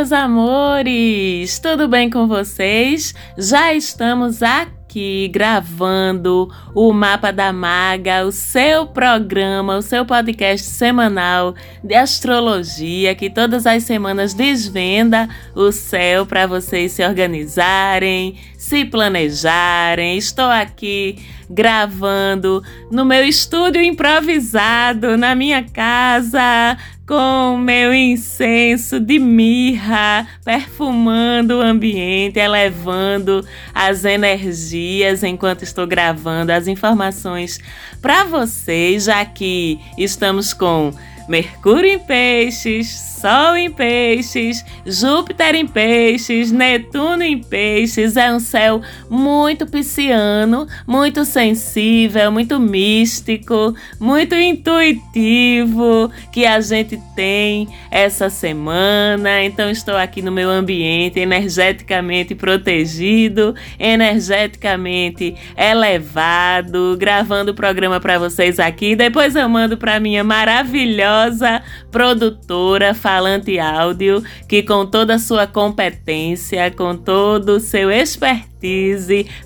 Meus amores! Tudo bem com vocês? Já estamos aqui gravando o Mapa da Maga, o seu programa, o seu podcast semanal de astrologia que todas as semanas desvenda o céu para vocês se organizarem, se planejarem. Estou aqui gravando no meu estúdio improvisado, na minha casa, com meu incenso de mirra, perfumando o ambiente, elevando as energias enquanto estou gravando as informações para vocês, já que estamos com Mercúrio em Peixes, Sol em Peixes, Júpiter em Peixes, Netuno em Peixes. É um céu muito pisciano, muito sensível, muito místico, muito intuitivo que a gente tem essa semana. Então, estou aqui no meu ambiente energeticamente protegido, energeticamente elevado, gravando o programa para vocês aqui. Depois eu mando para minha maravilhosa produtora falante áudio que, com toda a sua competência, com todo o seu expertise,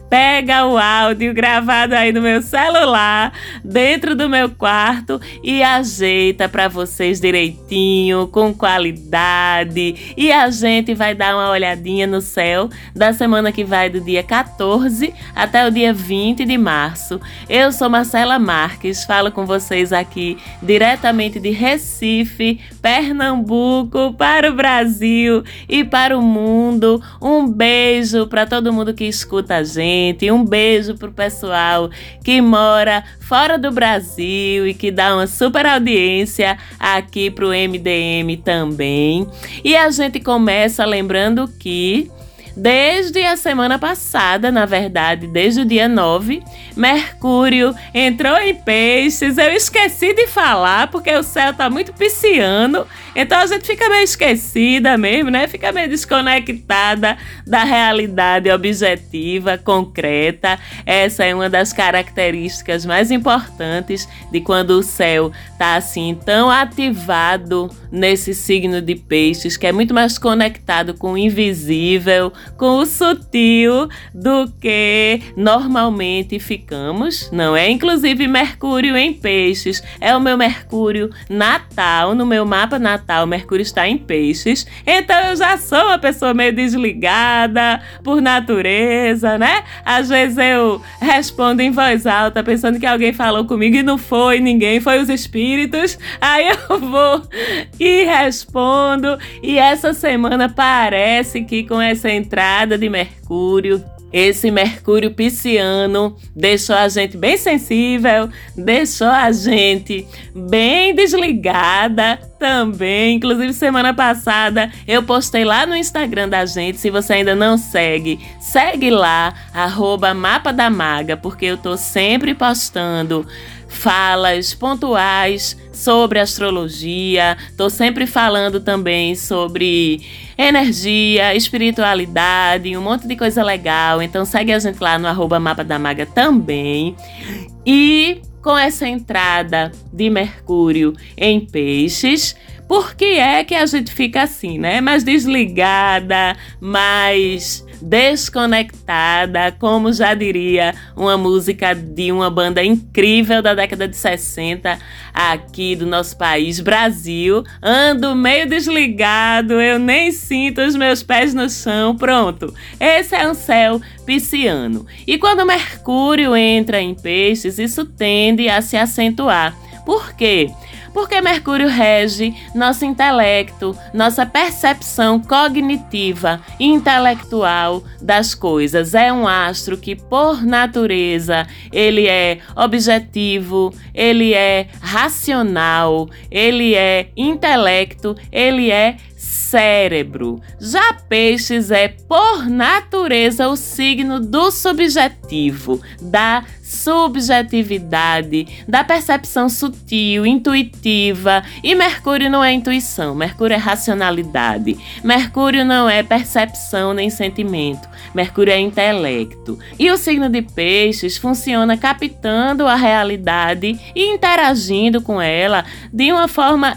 pega o áudio gravado aí no meu celular, dentro do meu quarto e ajeita para vocês direitinho, com qualidade. E a gente vai dar uma olhadinha no céu da semana que vai do dia 14 até o dia 20 de março. Eu sou Marcela Marques, falo com vocês aqui diretamente de Recife, Pernambuco, para o Brasil e para o mundo. Um beijo para todo mundo que escuta a gente gente. Um beijo pro pessoal que mora fora do Brasil e que dá uma super audiência aqui pro MDM também. E a gente começa lembrando que Desde a semana passada, na verdade, desde o dia 9, Mercúrio entrou em peixes. Eu esqueci de falar porque o céu tá muito pisciano. Então a gente fica meio esquecida mesmo, né? Fica meio desconectada da realidade objetiva, concreta. Essa é uma das características mais importantes de quando o céu tá assim tão ativado nesse signo de peixes, que é muito mais conectado com o invisível, com o sutil do que normalmente ficamos, não é? Inclusive Mercúrio em Peixes é o meu Mercúrio natal, no meu mapa natal, Mercúrio está em Peixes. Então eu já sou uma pessoa meio desligada por natureza, né? Às vezes eu respondo em voz alta pensando que alguém falou comigo e não foi ninguém, foi os espíritos. Aí eu vou e respondo. E essa semana parece que com essa entrada entrada de Mercúrio. Esse Mercúrio pisciano deixou a gente bem sensível, deixou a gente bem desligada também. Inclusive, semana passada eu postei lá no Instagram da gente. Se você ainda não segue, segue lá, arroba Mapa da Maga, porque eu tô sempre postando falas pontuais sobre astrologia. Tô sempre falando também sobre energia, espiritualidade, um monte de coisa legal. Então segue a gente lá no arroba Mapa da Maga também. E com essa entrada de Mercúrio em peixes, por que é que a gente fica assim, né? Mais desligada, mais desconectada, como já diria uma música de uma banda incrível da década de 60 aqui do nosso país, Brasil. Ando meio desligado, eu nem sinto os meus pés no chão. Pronto. Esse é um céu pisciano. E quando Mercúrio entra em peixes, isso tende a se acentuar. Por quê? Porque Mercúrio rege nosso intelecto, nossa percepção cognitiva e intelectual das coisas. É um astro que, por natureza, ele é objetivo, ele é racional, ele é intelecto, ele é cérebro. Já Peixes é, por natureza, o signo do subjetivo, da subjetividade, da percepção sutil, intuitiva. E Mercúrio não é intuição, Mercúrio é racionalidade. Mercúrio não é percepção nem sentimento. Mercúrio é intelecto. E o signo de Peixes funciona captando a realidade e interagindo com ela de uma forma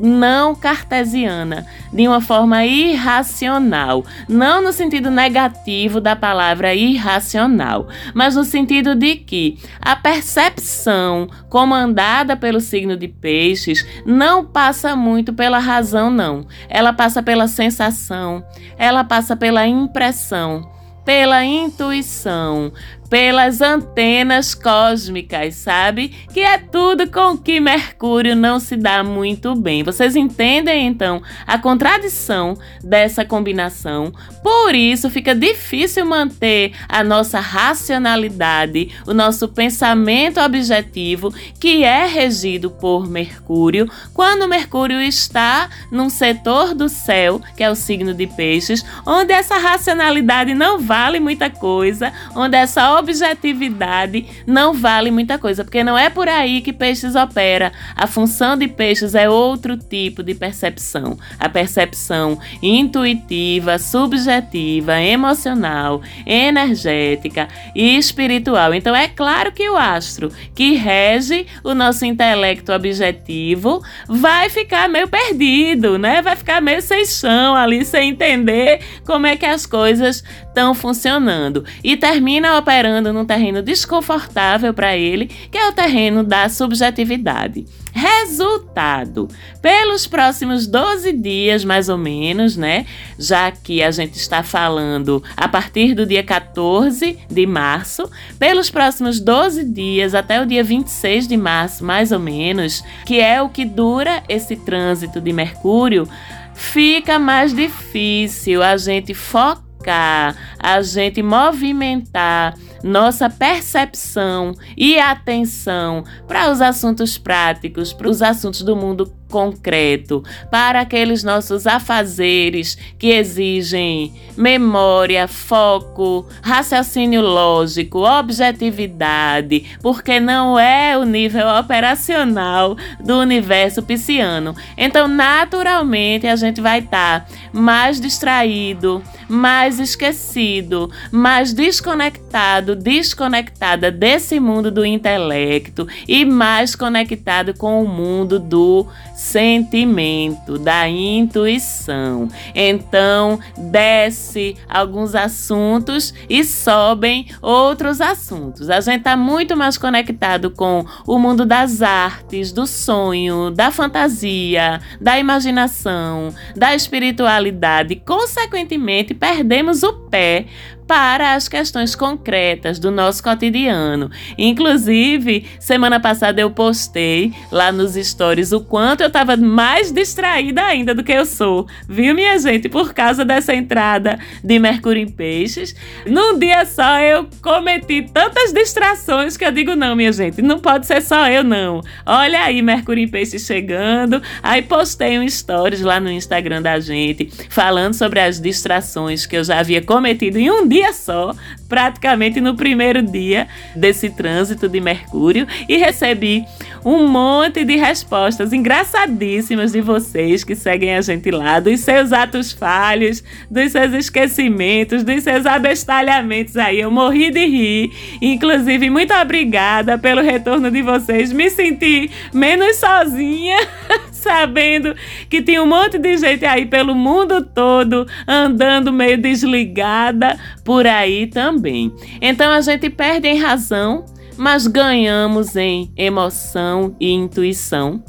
não cartesiana, de uma forma irracional, não no sentido negativo da palavra irracional, mas no sentido de que a percepção comandada pelo signo de Peixes não passa muito pela razão, não. Ela passa pela sensação, ela passa pela impressão pela intuição, pelas antenas cósmicas, sabe? Que é tudo com que Mercúrio não se dá muito bem. Vocês entendem então a contradição dessa combinação? Por isso fica difícil manter a nossa racionalidade, o nosso pensamento objetivo, que é regido por Mercúrio, quando Mercúrio está num setor do céu, que é o signo de Peixes, onde essa racionalidade não vale muita coisa, onde essa objetividade não vale muita coisa, porque não é por aí que peixes opera. A função de peixes é outro tipo de percepção. A percepção intuitiva, subjetiva, emocional, energética e espiritual. Então é claro que o astro que rege o nosso intelecto objetivo vai ficar meio perdido, né? Vai ficar meio sem chão ali, sem entender como é que as coisas estão funcionando e termina operando num terreno desconfortável para ele, que é o terreno da subjetividade. Resultado: pelos próximos 12 dias, mais ou menos, né? Já que a gente está falando a partir do dia 14 de março, pelos próximos 12 dias até o dia 26 de março, mais ou menos, que é o que dura esse trânsito de Mercúrio, fica mais difícil a gente focar focar, a gente movimentar nossa percepção e atenção para os assuntos práticos, para os assuntos do mundo concreto, para aqueles nossos afazeres que exigem memória, foco, raciocínio lógico, objetividade, porque não é o nível operacional do universo pisciano. Então, naturalmente, a gente vai estar tá mais distraído, mais esquecido, mais desconectado, desconectada desse mundo do intelecto e mais conectado com o mundo do sentimento, da intuição. Então, desce alguns assuntos e sobem outros assuntos. A gente está muito mais conectado com o mundo das artes, do sonho, da fantasia, da imaginação, da espiritualidade. Consequentemente, perdemos o pé para as questões concretas do nosso cotidiano. Inclusive, semana passada eu postei lá nos stories o quanto eu estava mais distraída ainda do que eu sou, viu, minha gente? Por causa dessa entrada de Mercúrio em Peixes. Num dia só eu cometi tantas distrações que eu digo: não, minha gente, não pode ser só eu, não. Olha aí, Mercúrio em Peixes chegando. Aí postei um stories lá no Instagram da gente, falando sobre as distrações que eu já havia cometido em um dia dia só, praticamente no primeiro dia desse trânsito de Mercúrio, e recebi um monte de respostas engraçadíssimas de vocês que seguem a gente lá, dos seus atos falhos, dos seus esquecimentos, dos seus abestalhamentos aí. Eu morri de rir. Inclusive, muito obrigada pelo retorno de vocês. Me senti menos sozinha, sabendo que tinha um monte de gente aí pelo mundo todo andando meio desligada por aí também. Então a gente perde em razão mas ganhamos em emoção e intuição.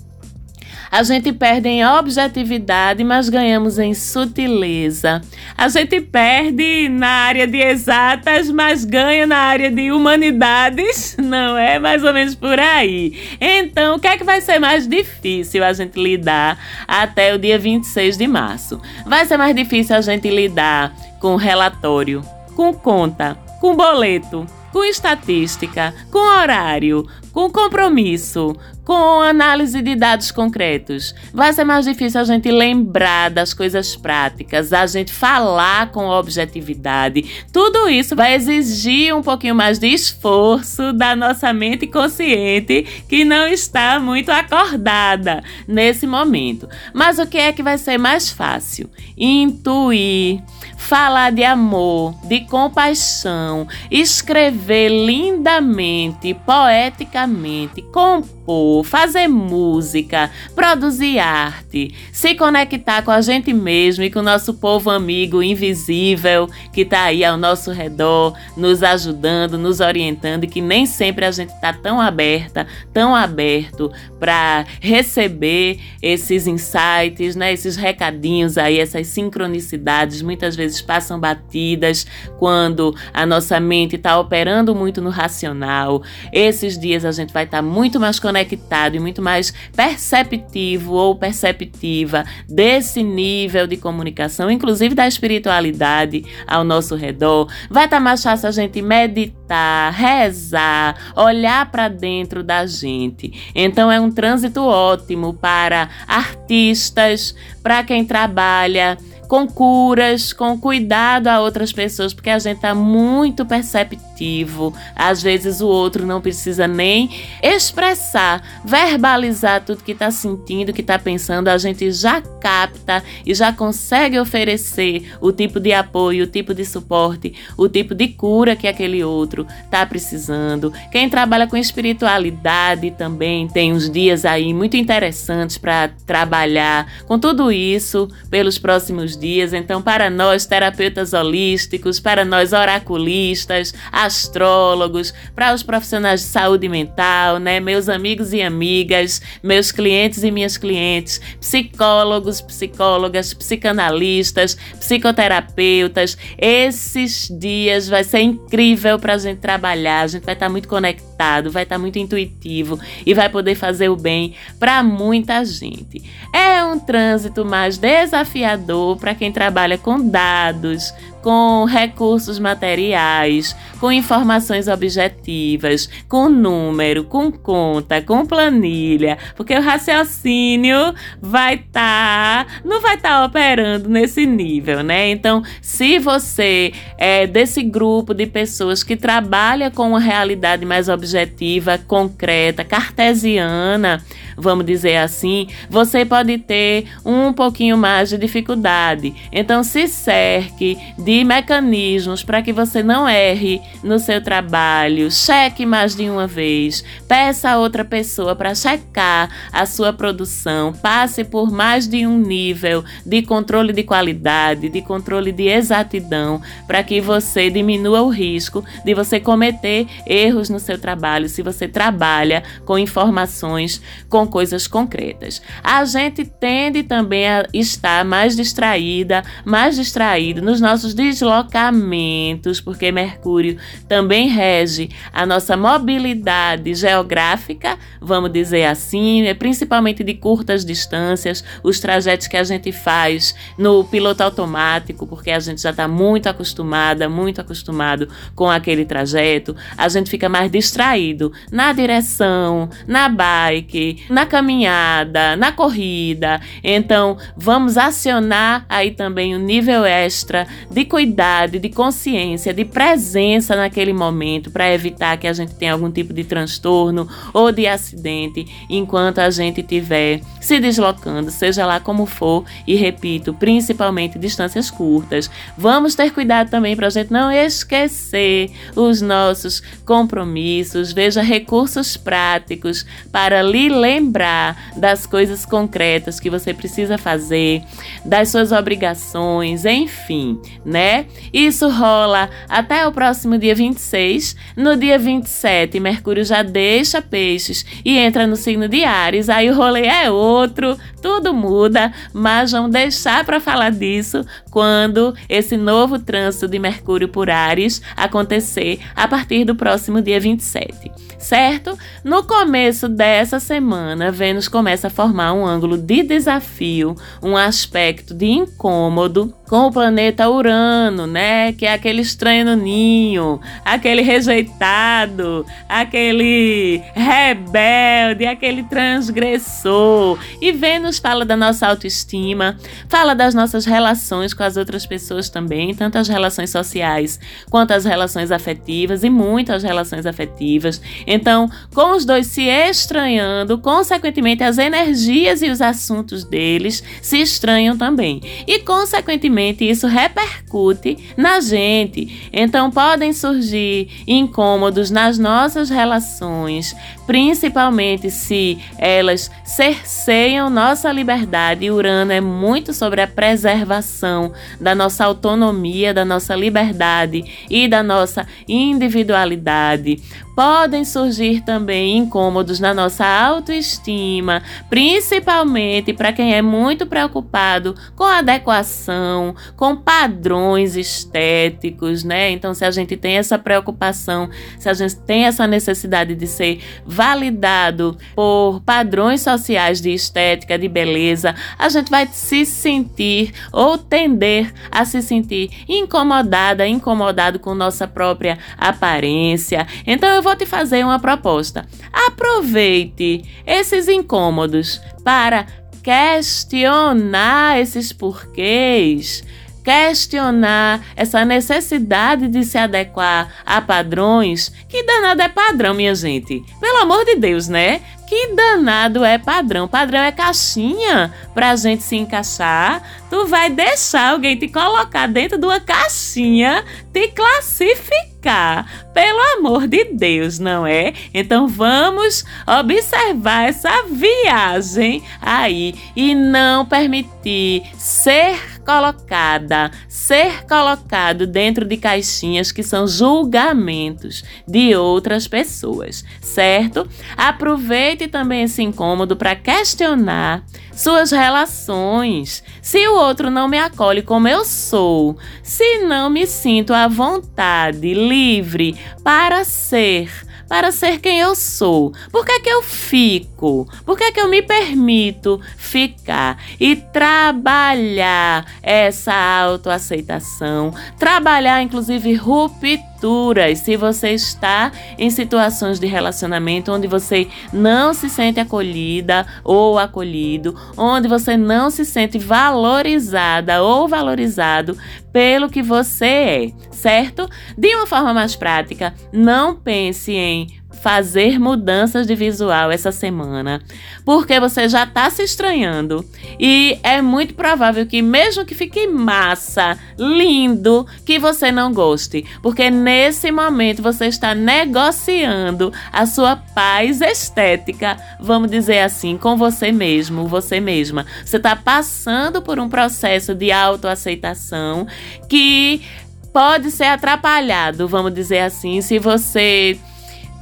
A gente perde em objetividade, mas ganhamos em sutileza. A gente perde na área de exatas, mas ganha na área de humanidades. Não é mais ou menos por aí. Então, o que é que vai ser mais difícil a gente lidar até o dia 26 de março? Vai ser mais difícil a gente lidar com relatório, com conta, com boleto, com estatística, com horário, com compromisso, com análise de dados concretos. Vai ser mais difícil a gente lembrar das coisas práticas, a gente falar com objetividade. Tudo isso vai exigir um pouquinho mais de esforço da nossa mente consciente que não está muito acordada nesse momento. Mas o que é que vai ser mais fácil? Intuir falar de amor, de compaixão, escrever lindamente, poeticamente, compor compor, fazer música, produzir arte, se conectar com a gente mesmo e com o nosso povo amigo invisível que está aí ao nosso redor, nos ajudando, nos orientando e que nem sempre a gente está tão aberta, tão aberto para receber esses insights, né, esses recadinhos aí, essas sincronicidades muitas vezes passam batidas quando a nossa mente está operando muito no racional. Esses dias a gente vai estar tá muito mais conectado e muito mais perceptivo ou perceptiva desse nível de comunicação, inclusive da espiritualidade ao nosso redor. Vai estar tá mais fácil a gente meditar, rezar, olhar para dentro da gente. Então é um trânsito ótimo para artistas, para quem trabalha com curas, com cuidado a outras pessoas, porque a gente tá muito perceptivo. Às vezes o outro não precisa nem expressar, verbalizar tudo que tá sentindo, que tá pensando, a gente já capta e já consegue oferecer o tipo de apoio, o tipo de suporte, o tipo de cura que aquele outro tá precisando. Quem trabalha com espiritualidade também tem uns dias aí muito interessantes para trabalhar com tudo isso pelos próximos dias. Então, para nós, terapeutas holísticos, para nós, oraculistas, astrólogos, para os profissionais de saúde mental, né? Meus amigos e amigas, meus clientes e minhas clientes, psicólogos, psicólogas, psicanalistas, psicoterapeutas. Esses dias vai ser incrível para a gente trabalhar. A gente vai estar muito conectado, vai estar muito intuitivo e vai poder fazer o bem para muita gente. É um trânsito mais desafiador para quem trabalha com dados, com recursos materiais, com informações objetivas, com número, com conta, com planilha, porque o raciocínio vai estar, tá, não vai estar tá operando nesse nível, né? Então, se você é desse grupo de pessoas que trabalha com uma realidade mais objetiva, concreta, cartesiana, vamos dizer assim, você pode ter um pouquinho mais de dificuldade. Então, se cerque de mecanismos para que você não erre no seu trabalho. Cheque mais de uma vez. Peça a outra pessoa para checar a sua produção. Passe por mais de um nível de controle de qualidade, de controle de exatidão, para que você diminua o risco de você cometer erros no seu trabalho se você trabalha com informações, com coisas concretas. A gente tende também a estar mais distraída, mais distraído nos nossos deslocamentos, porque Mercúrio também rege a nossa mobilidade geográfica, vamos dizer assim, é principalmente de curtas distâncias, os trajetos que a gente faz no piloto automático, porque a gente já está muito acostumada, muito acostumado com aquele trajeto, a gente fica mais distraído na direção, na bike, na caminhada, na corrida. Então, vamos acionar aí também o nível extra de cuidado, de consciência, de presença naquele momento para evitar que a gente tenha algum tipo de transtorno ou de acidente enquanto a gente estiver se deslocando, seja lá como for, e repito, principalmente distâncias curtas. Vamos ter cuidado também para a gente não esquecer os nossos compromissos, veja recursos práticos para lhe lembrar das coisas concretas que você precisa fazer, das suas obrigações, enfim, né? Isso rola até o próximo dia 26. No dia 27, Mercúrio já deixa peixes e entra no signo de Ares. Aí o rolê é outro, tudo muda, mas vamos deixar para falar disso quando esse novo trânsito de Mercúrio por Ares acontecer a partir do próximo dia 27 certo? No começo dessa semana, Vênus começa a formar um ângulo de desafio, um aspecto de incômodo com o planeta Urano, né? Que é aquele estranho no ninho, aquele rejeitado, aquele rebelde, aquele transgressor. E Vênus fala da nossa autoestima, fala das nossas relações com as outras pessoas também, tanto as relações sociais quanto as relações afetivas e muitas relações afetivas. Então, com os dois se estranhando, consequentemente as energias e os assuntos deles se estranham também. E consequentemente obviamente isso repercute na gente. Então podem surgir incômodos nas nossas relações, principalmente se elas cerceiam nossa liberdade. E Urano é muito sobre a preservação da nossa autonomia, da nossa liberdade e da nossa individualidade. Podem surgir também incômodos na nossa autoestima, principalmente para quem é muito preocupado com adequação, com padrões estéticos, né? Então, se a gente tem essa preocupação, se a gente tem essa necessidade de ser validado por padrões sociais de estética, de beleza, a gente vai se sentir ou tender a se sentir incomodada, incomodado com nossa própria aparência. Então, eu vou te fazer uma proposta. Aproveite esses incômodos para questionar esses porquês, questionar essa necessidade de se adequar a padrões. Que danado é padrão, minha gente? Pelo amor de Deus, né? Que danado é padrão? Padrão é caixinha pra gente se encaixar. Tu vai deixar alguém te colocar dentro de uma caixinha, te classificar. Pelo amor de Deus, não é? Então vamos observar essa viagem aí e não permitir ser colocada, ser colocado dentro de caixinhas que são julgamentos de outras pessoas, certo? Aproveite também esse incômodo para questionar suas relações. Se o outro não me acolhe como eu sou, se não me sinto à vontade, livre para ser para ser quem eu sou? Por que, é que eu fico? Por que, é que eu me permito ficar? E trabalhar essa autoaceitação, trabalhar inclusive Se você está em situações de relacionamento onde você não se sente acolhida ou acolhido, onde você não se sente valorizada ou valorizado pelo que você é, certo? De uma forma mais prática, não pense em fazer mudanças de visual essa semana, porque você já está se estranhando e é muito provável que mesmo que fique massa, lindo, que você não goste, porque nesse momento você está negociando a sua paz estética, vamos dizer assim, com você mesmo, você mesma. Você está passando por um processo de autoaceitação que pode ser atrapalhado, vamos dizer assim, se você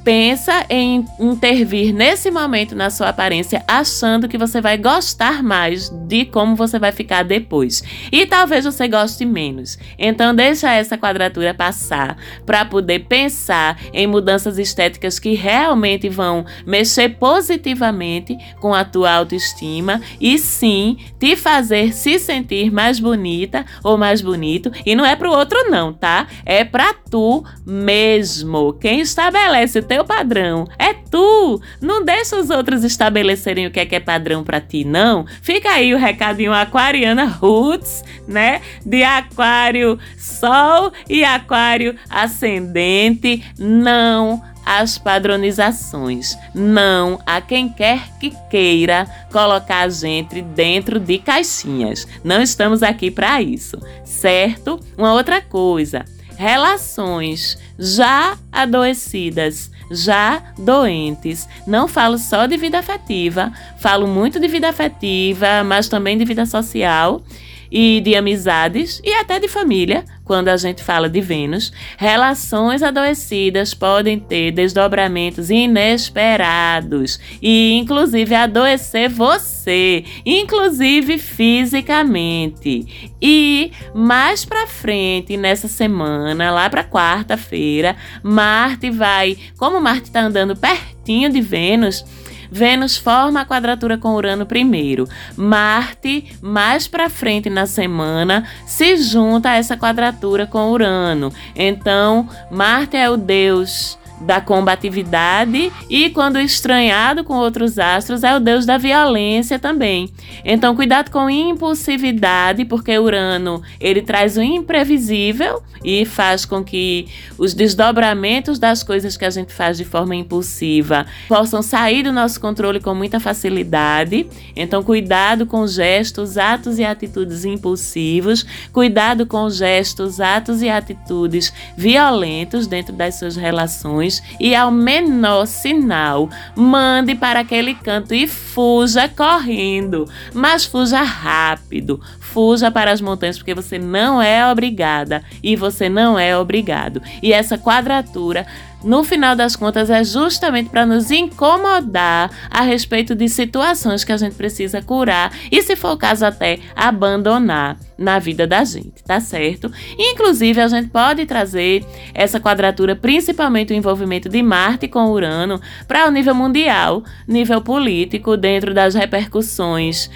pensa em intervir nesse momento na sua aparência, achando que você vai gostar mais de como você vai ficar depois. E talvez você goste menos. Então deixa essa quadratura passar para poder pensar em mudanças estéticas que realmente vão mexer positivamente com a tua autoestima e sim te fazer se sentir mais bonita ou mais bonito. E não é pro outro não, tá? É para tu mesmo. Quem estabelece teu padrão. É tu! Não deixa os outros estabelecerem o que é que é padrão para ti, não. Fica aí o recadinho aquariana roots, né? De aquário sol e aquário ascendente. Não as padronizações. Não a quem quer que queira colocar a gente dentro de caixinhas. Não estamos aqui para isso, certo? Uma outra coisa relações já adoecidas, já doentes. Não falo só de vida afetiva, falo muito de vida afetiva, mas também de vida social e de amizades e até de família, quando a gente fala de Vênus, relações adoecidas podem ter desdobramentos inesperados e inclusive adoecer você, inclusive fisicamente. E mais para frente nessa semana, lá para quarta-feira, Marte vai, como Marte está andando pertinho de Vênus, Vênus forma a quadratura com Urano primeiro. Marte, mais para frente na semana, se junta a essa quadratura com Urano. Então, Marte é o deus da combatividade e quando estranhado com outros astros é o deus da violência também. Então cuidado com impulsividade, porque Urano, ele traz o imprevisível e faz com que os desdobramentos das coisas que a gente faz de forma impulsiva possam sair do nosso controle com muita facilidade. Então cuidado com gestos, atos e atitudes impulsivos, cuidado com gestos, atos e atitudes violentos dentro das suas relações e ao menor sinal, mande para aquele canto e fuja correndo, mas fuja rápido. Fuja para as montanhas porque você não é obrigada e você não é obrigado. E essa quadratura no final das contas, é justamente para nos incomodar a respeito de situações que a gente precisa curar e, se for o caso, até abandonar na vida da gente, tá certo? Inclusive, a gente pode trazer essa quadratura, principalmente o envolvimento de Marte com Urano, para o nível mundial, nível político, dentro das repercussões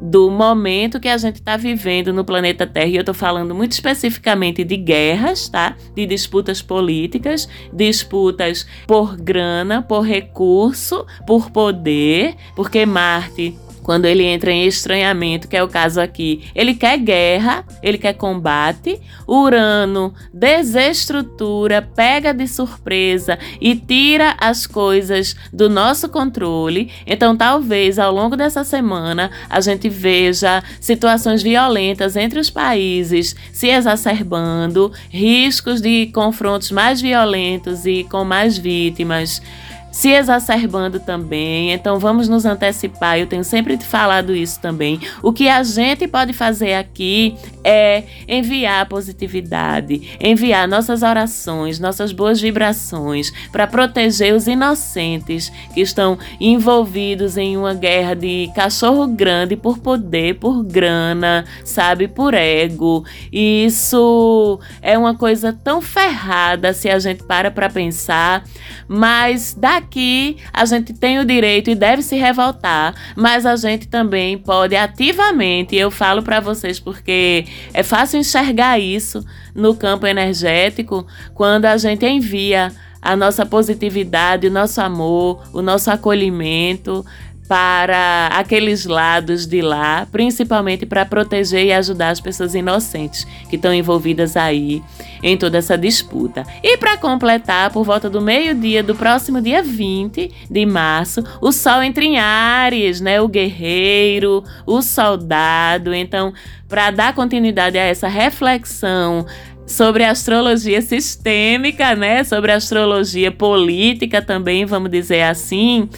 do momento que a gente está vivendo no planeta Terra, e eu estou falando muito especificamente de guerras, tá? De disputas políticas, disputas por grana, por recurso, por poder, porque Marte quando ele entra em estranhamento, que é o caso aqui, ele quer guerra, ele quer combate. Urano desestrutura, pega de surpresa e tira as coisas do nosso controle. Então, talvez ao longo dessa semana a gente veja situações violentas entre os países se exacerbando, riscos de confrontos mais violentos e com mais vítimas se exacerbando também. Então vamos nos antecipar. Eu tenho sempre falado isso também. O que a gente pode fazer aqui é enviar positividade, enviar nossas orações, nossas boas vibrações para proteger os inocentes que estão envolvidos em uma guerra de cachorro grande por poder, por grana, sabe, por ego. E isso é uma coisa tão ferrada se a gente para para pensar, mas daqui que a gente tem o direito e deve se revoltar, mas a gente também pode ativamente, eu falo para vocês porque é fácil enxergar isso no campo energético quando a gente envia a nossa positividade, o nosso amor, o nosso acolhimento para aqueles lados de lá, principalmente para proteger e ajudar as pessoas inocentes que estão envolvidas aí em toda essa disputa. E para completar, por volta do meio-dia do próximo dia 20 de março, o Sol entra em Ares, né? O guerreiro, o soldado. Então, para dar continuidade a essa reflexão sobre astrologia sistêmica, né? Sobre astrologia política também, vamos dizer assim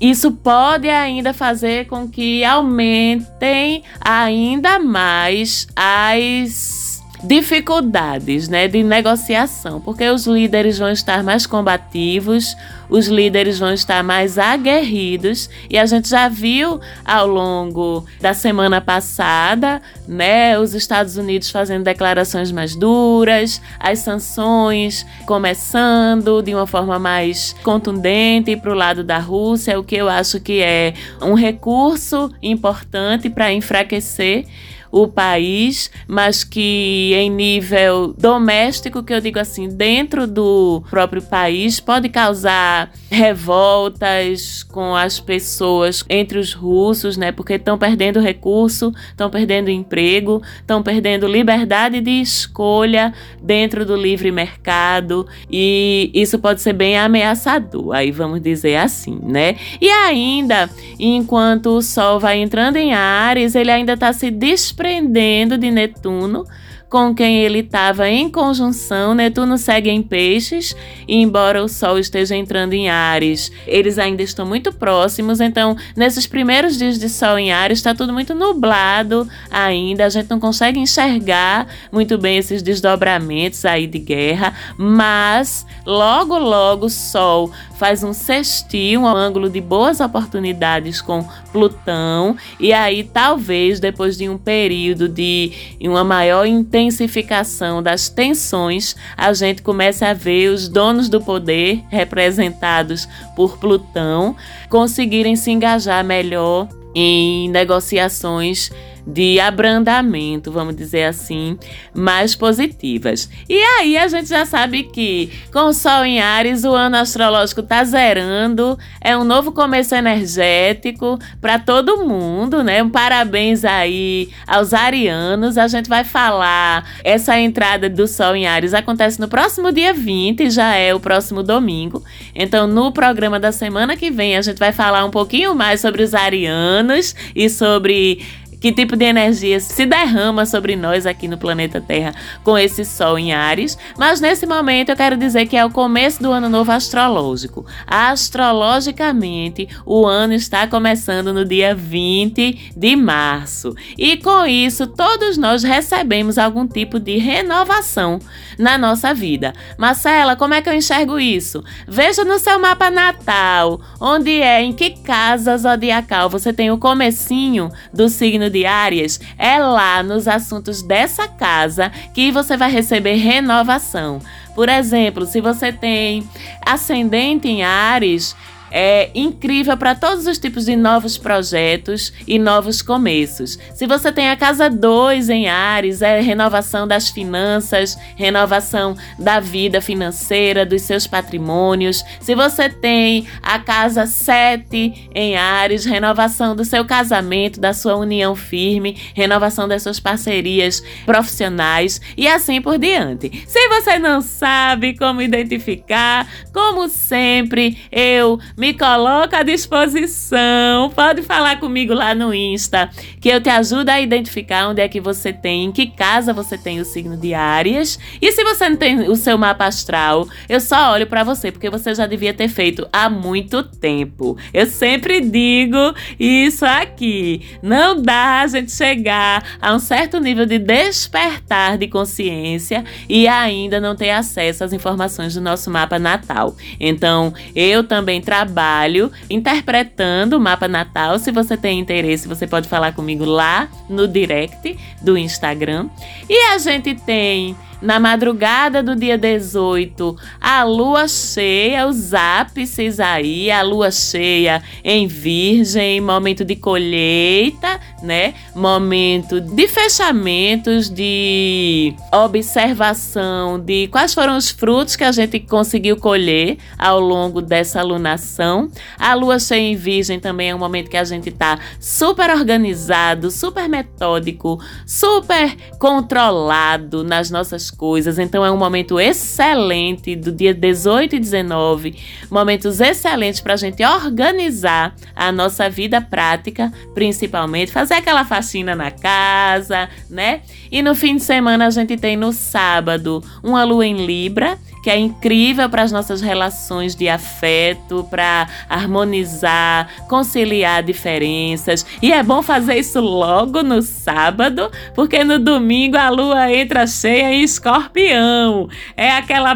isso pode ainda fazer com que aumentem ainda mais as dificuldades né, de negociação, porque os líderes vão estar mais combativos, os líderes vão estar mais aguerridos, e a gente já viu ao longo da semana passada né, os Estados Unidos fazendo declarações mais duras, as sanções começando de uma forma mais contundente para o lado da Rússia, o que eu acho que é um recurso importante para enfraquecer o país, mas que em nível doméstico, que eu digo assim, dentro do próprio país, pode causar revoltas com as pessoas entre os russos, né? Porque estão perdendo recurso, estão perdendo emprego, estão perdendo liberdade de escolha dentro do livre mercado e isso pode ser bem ameaçador, aí vamos dizer assim, né? E ainda, enquanto o Sol vai entrando em Ares, ele ainda está se desprendendo de Netuno com quem ele estava em conjunção. Netuno segue em peixes, e embora o Sol esteja entrando em Ares, eles ainda estão muito próximos. Então, nesses primeiros dias de Sol em Ares, está tudo muito nublado ainda. A gente não consegue enxergar muito bem esses desdobramentos aí de guerra, mas logo, logo o Sol faz um sextil, um ângulo de boas oportunidades com Plutão, e aí talvez depois de um período de uma maior intensificação das tensões, a gente comece a ver os donos do poder, representados por Plutão, conseguirem se engajar melhor em negociações de abrandamento, vamos dizer assim, mais positivas. E aí a gente já sabe que com o Sol em Ares, o ano astrológico tá zerando, é um novo começo energético para todo mundo, né? Um parabéns aí aos arianos. A gente vai falar essa entrada do Sol em Ares acontece no próximo dia 20, já é o próximo domingo. Então, no programa da semana que vem, a gente vai falar um pouquinho mais sobre os arianos e sobre que tipo de energia se derrama sobre nós aqui no planeta Terra com esse Sol em Ares. Mas nesse momento eu quero dizer que é o começo do ano novo astrológico. Astrologicamente, o ano está começando no dia 20 de março. E com isso, todos nós recebemos algum tipo de renovação na nossa vida. Marcela, como é que eu enxergo isso? Veja no seu mapa natal, onde é, em que casa zodiacal você tem o comecinho do signo de Áries, é lá nos assuntos dessa casa que você vai receber renovação. Por exemplo, se você tem ascendente em Ares, é incrível para todos os tipos de novos projetos e novos começos. Se você tem a casa 2 em Ares, é renovação das finanças, renovação da vida financeira, dos seus patrimônios. Se você tem a casa 7 em Ares, renovação do seu casamento, da sua união firme, renovação das suas parcerias profissionais e assim por diante. Se você não sabe como identificar, como sempre, eu me coloco à disposição. Pode falar comigo lá no Insta, que eu te ajudo a identificar onde é que você tem, em que casa você tem o signo de Áries. E se você não tem o seu mapa astral, eu só olho para você, porque você já devia ter feito há muito tempo. Eu sempre digo isso aqui. Não dá a gente chegar a um certo nível de despertar de consciência e ainda não ter acesso às informações do nosso mapa natal. Então, eu também trabalho trabalho interpretando o mapa natal. Se você tem interesse, você pode falar comigo lá no direct do Instagram. E a gente tem na madrugada do dia 18, a lua cheia, os ápices aí, a lua cheia em Virgem, momento de colheita, né? Momento de fechamentos, de observação de quais foram os frutos que a gente conseguiu colher ao longo dessa lunação. A lua cheia em Virgem também é um momento que a gente tá super organizado, super metódico, super controlado nas nossas coisas. Então é um momento excelente do dia 18 e 19, momentos excelentes para a gente organizar a nossa vida prática, principalmente fazer aquela faxina na casa, né? E no fim de semana a gente tem no sábado uma lua em Libra que é incrível para as nossas relações de afeto, para harmonizar, conciliar diferenças. E é bom fazer isso logo no sábado, porque no domingo a lua entra cheia em escorpião. É aquela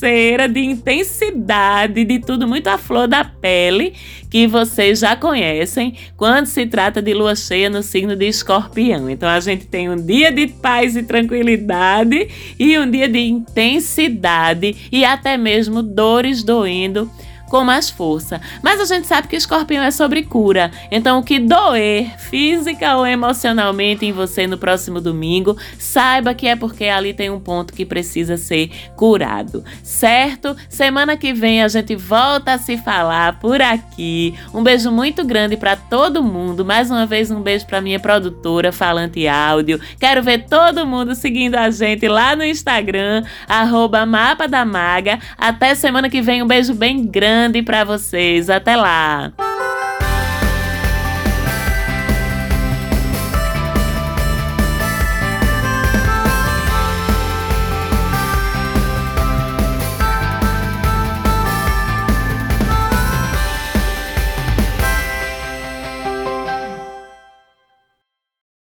de intensidade, de tudo muito à flor da pele que vocês já conhecem quando se trata de lua cheia no signo de escorpião. Então a gente tem um dia de paz e tranquilidade e um dia de intensidade e até mesmo dores doendo com mais força. Mas a gente sabe que escorpião é sobre cura. Então, o que doer física ou emocionalmente em você no próximo domingo, saiba que é porque ali tem um ponto que precisa ser curado, certo? Semana que vem a gente volta a se falar por aqui. Um beijo muito grande para todo mundo. Mais uma vez, um beijo para minha produtora Falante Áudio. Quero ver todo mundo seguindo a gente lá no Instagram, arroba Mapa da Maga. Até semana que vem, um beijo bem grande grande para vocês. Até lá!